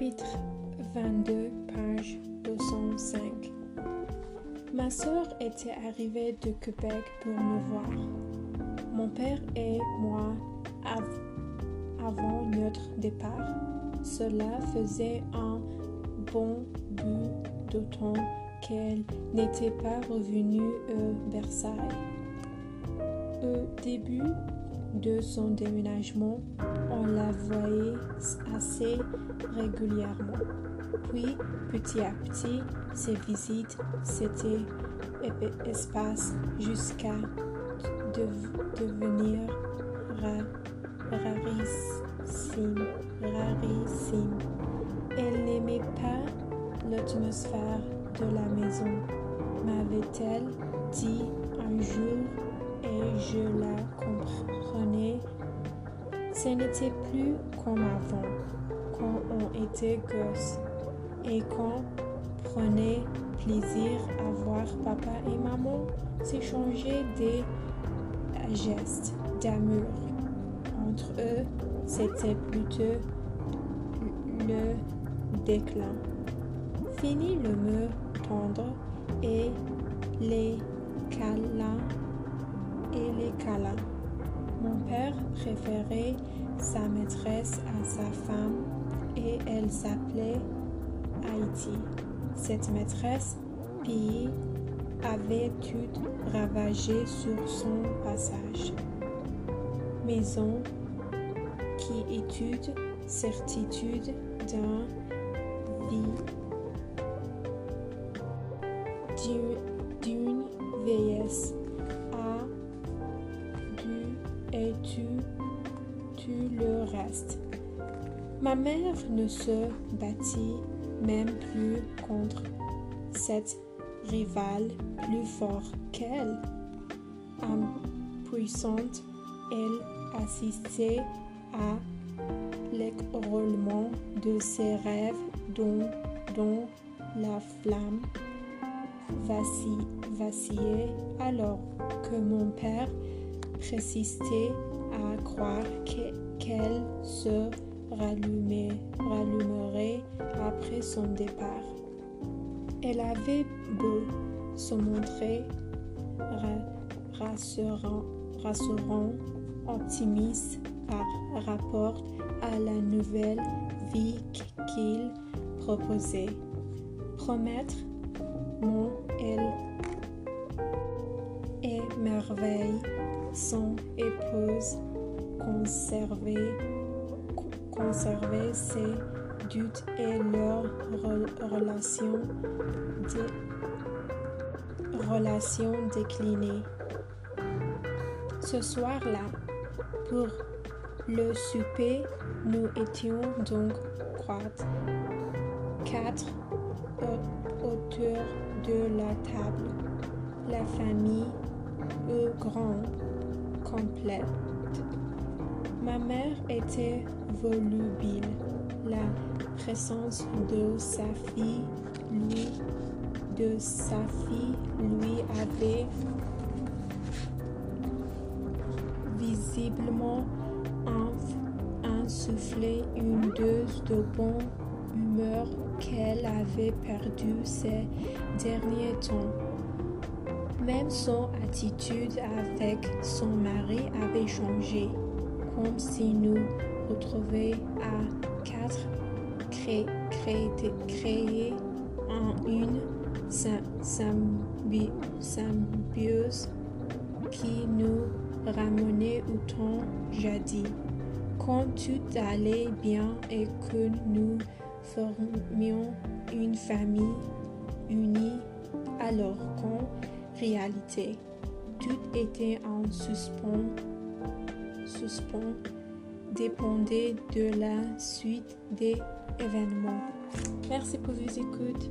chapitre 22, page 205. Ma sœur était arrivée de Québec pour nous voir. Mon père et moi avant notre départ. Cela faisait un bon bout de temps qu'elle n'était pas revenue à Versailles. Au début de son déménagement, on la voyait assez régulièrement. Puis, petit à petit, ses visites s'étaient espacées jusqu'à devenir rarissimes. Rarissime. Elle n'aimait pas l'atmosphère de la maison, m'avait-elle dit un jour, et je la comprenais. Ce n'était plus comme avant, quand on était gosse et qu'on prenait plaisir à voir papa et maman s'échanger des gestes d'amour. Entre eux, c'était plutôt le déclin. Fini le mot tendre et préférait sa maîtresse à sa femme et elle s'appelait Haïti. Cette maîtresse pillée avait tout ravagé sur son passage. Maison qui étude certitude d'un vie d'une vieillesse à du et tu, le restes. Ma mère ne se battit même plus contre cette rivale plus fort qu'elle. Impuissante, elle assistait à l'écroulement de ses rêves dont, dont la flamme vacillait alors que mon père persistait à croire qu'elle se rallumerait après son départ. Elle avait beau se montrer rassurant, rassurant, optimiste par rapport à la nouvelle vie qu'il proposait. Promettre mon elle émerveille son épouse conserver ses doutes et leur relation, de, relation déclinée. Ce soir-là, pour le souper, nous étions donc quatre autour de la table. La famille est grand, complète. Ma mère était volubile. La présence de sa fille lui de sa fille lui avait visiblement insufflé une dose de bon humeur qu'elle avait perdu ces derniers temps. Même son attitude avec son mari avait changé, comme si nous retrouvions à quatre créés créé, en une symbiose qui nous ramenait au temps jadis, quand tout allait bien et que nous formions une famille unie alors qu'en tout était en suspens, suspens dépendait de la suite des événements. Merci pour vos écoutes.